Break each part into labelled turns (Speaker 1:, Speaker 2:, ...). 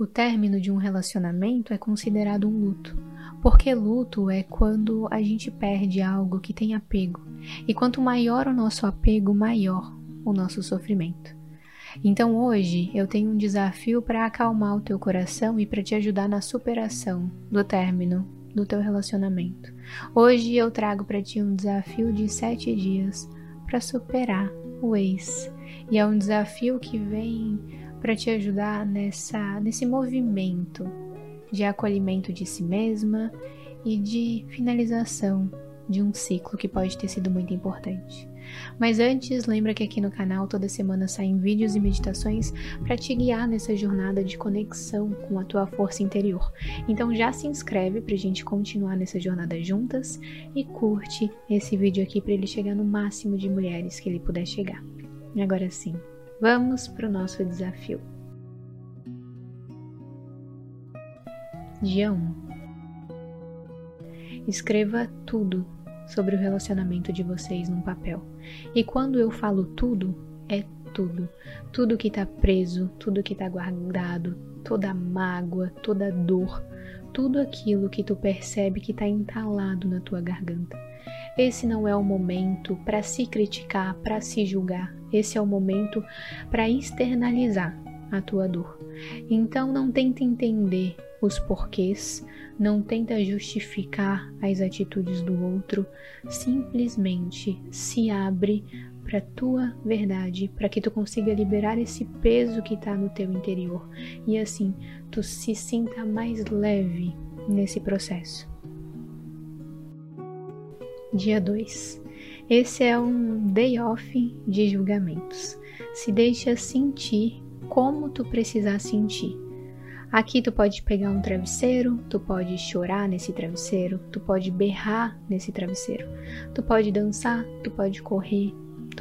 Speaker 1: O término de um relacionamento é considerado um luto, porque luto é quando a gente perde algo que tem apego, e quanto maior o nosso apego, maior o nosso sofrimento. Então hoje eu tenho um desafio para acalmar o teu coração e para te ajudar na superação do término do teu relacionamento. Hoje eu trago para ti um desafio de sete dias para superar o ex. E é um desafio que vem para te ajudar nessa, nesse movimento de acolhimento de si mesma e de finalização de um ciclo que pode ter sido muito importante. Mas antes, lembra que aqui no canal toda semana saem vídeos e meditações para te guiar nessa jornada de conexão com a tua força interior. Então já se inscreve para a gente continuar nessa jornada juntas e curte esse vídeo aqui para ele chegar no máximo de mulheres que ele puder chegar. Agora sim, vamos para o nosso desafio. Dia 1 Escreva tudo sobre o relacionamento de vocês num papel. E quando eu falo tudo, é tudo. Tudo que tá preso, tudo que tá guardado, toda mágoa, toda dor, tudo aquilo que tu percebe que tá entalado na tua garganta. Esse não é o momento para se criticar, para se julgar. Esse é o momento para externalizar a tua dor. Então não tenta entender os porquês, não tenta justificar as atitudes do outro, simplesmente se abre para tua verdade, para que tu consiga liberar esse peso que está no teu interior e assim tu se sinta mais leve nesse processo. Dia 2. Esse é um day off de julgamentos. Se deixa sentir como tu precisar sentir Aqui tu pode pegar um travesseiro, tu pode chorar nesse travesseiro, tu pode berrar nesse travesseiro, tu pode dançar, tu pode correr,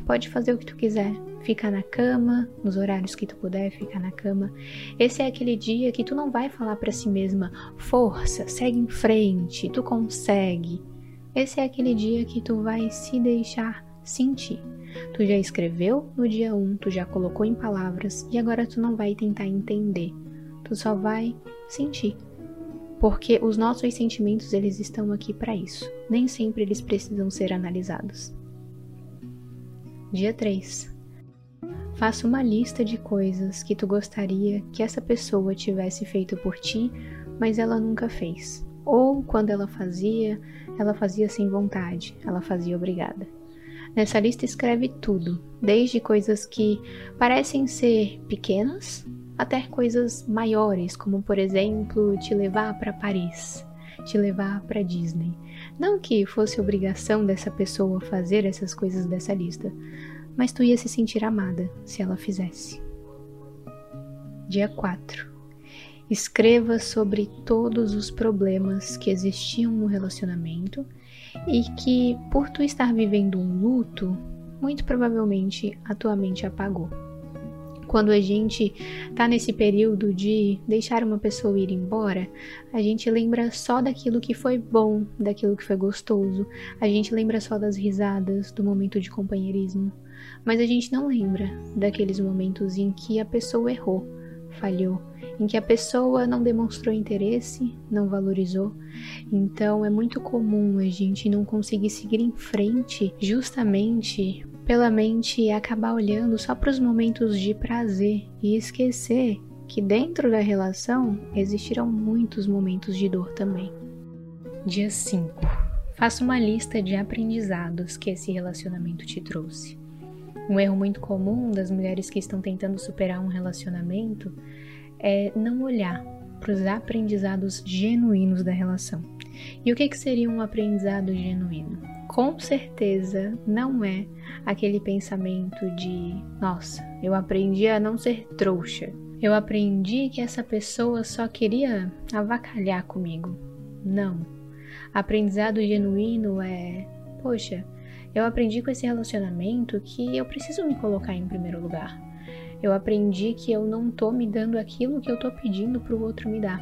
Speaker 1: pode fazer o que tu quiser, ficar na cama, nos horários que tu puder, ficar na cama. Esse é aquele dia que tu não vai falar para si mesma: "Força, segue em frente, tu consegue". Esse é aquele dia que tu vai se deixar sentir. Tu já escreveu no dia 1, um, tu já colocou em palavras e agora tu não vai tentar entender tu só vai sentir. Porque os nossos sentimentos eles estão aqui para isso. Nem sempre eles precisam ser analisados. Dia 3. Faça uma lista de coisas que tu gostaria que essa pessoa tivesse feito por ti, mas ela nunca fez. Ou quando ela fazia, ela fazia sem vontade, ela fazia obrigada. Nessa lista escreve tudo, desde coisas que parecem ser pequenas até coisas maiores, como por exemplo te levar para Paris, te levar para Disney. Não que fosse obrigação dessa pessoa fazer essas coisas dessa lista, mas tu ia se sentir amada se ela fizesse. Dia 4. Escreva sobre todos os problemas que existiam no relacionamento e que, por tu estar vivendo um luto, muito provavelmente a tua mente apagou. Quando a gente tá nesse período de deixar uma pessoa ir embora, a gente lembra só daquilo que foi bom, daquilo que foi gostoso, a gente lembra só das risadas, do momento de companheirismo, mas a gente não lembra daqueles momentos em que a pessoa errou, falhou, em que a pessoa não demonstrou interesse, não valorizou. Então é muito comum a gente não conseguir seguir em frente justamente pela mente acabar olhando só para os momentos de prazer e esquecer que dentro da relação existirão muitos momentos de dor também. Dia 5. Faça uma lista de aprendizados que esse relacionamento te trouxe. Um erro muito comum das mulheres que estão tentando superar um relacionamento é não olhar para os aprendizados genuínos da relação. E o que, que seria um aprendizado genuíno? Com certeza não é aquele pensamento de nossa, eu aprendi a não ser trouxa. Eu aprendi que essa pessoa só queria avacalhar comigo. Não. Aprendizado genuíno é, poxa, eu aprendi com esse relacionamento que eu preciso me colocar em primeiro lugar. Eu aprendi que eu não tô me dando aquilo que eu tô pedindo pro outro me dar.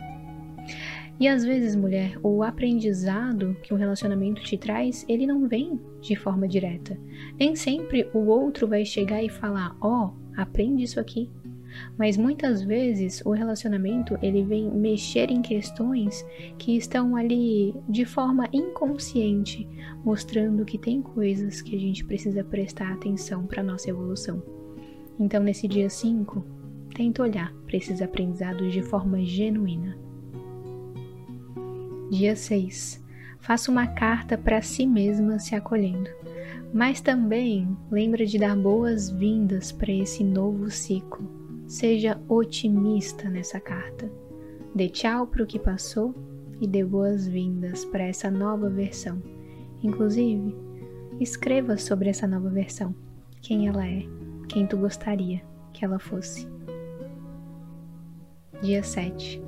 Speaker 1: E às vezes, mulher, o aprendizado que um relacionamento te traz, ele não vem de forma direta. Nem sempre o outro vai chegar e falar: "Ó, oh, aprende isso aqui". Mas muitas vezes o relacionamento ele vem mexer em questões que estão ali de forma inconsciente, mostrando que tem coisas que a gente precisa prestar atenção para nossa evolução. Então nesse dia 5, tenta olhar para esses aprendizados de forma genuína. Dia 6. Faça uma carta para si mesma se acolhendo. Mas também lembra de dar boas-vindas para esse novo ciclo. Seja otimista nessa carta. Dê tchau para o que passou e dê boas-vindas para essa nova versão. Inclusive, escreva sobre essa nova versão, quem ela é, quem tu gostaria que ela fosse. Dia 7.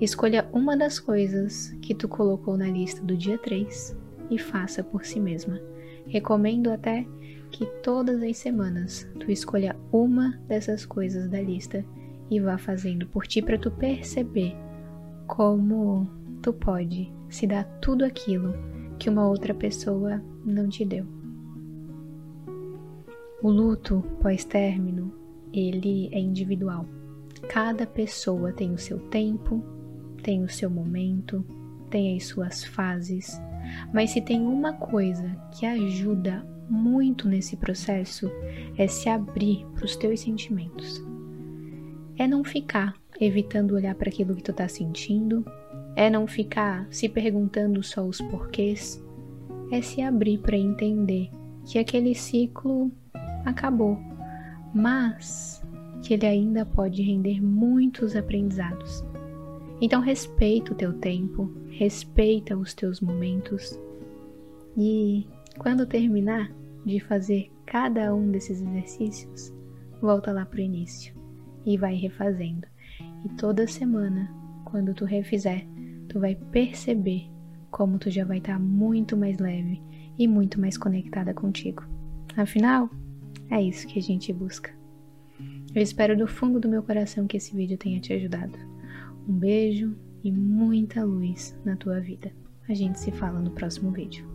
Speaker 1: Escolha uma das coisas que tu colocou na lista do dia 3 e faça por si mesma. Recomendo até que todas as semanas tu escolha uma dessas coisas da lista e vá fazendo por ti para tu perceber como tu pode se dar tudo aquilo que uma outra pessoa não te deu. O luto pós-término, ele é individual. Cada pessoa tem o seu tempo, tem o seu momento, tem as suas fases, mas se tem uma coisa que ajuda muito nesse processo é se abrir para os teus sentimentos. É não ficar evitando olhar para aquilo que tu tá sentindo, é não ficar se perguntando só os porquês, é se abrir para entender que aquele ciclo acabou, mas que ele ainda pode render muitos aprendizados. Então respeita o teu tempo, respeita os teus momentos e quando terminar de fazer cada um desses exercícios, volta lá para o início e vai refazendo. E toda semana, quando tu refizer, tu vai perceber como tu já vai estar tá muito mais leve e muito mais conectada contigo. Afinal, é isso que a gente busca. Eu espero do fundo do meu coração que esse vídeo tenha te ajudado. Um beijo e muita luz na tua vida. A gente se fala no próximo vídeo.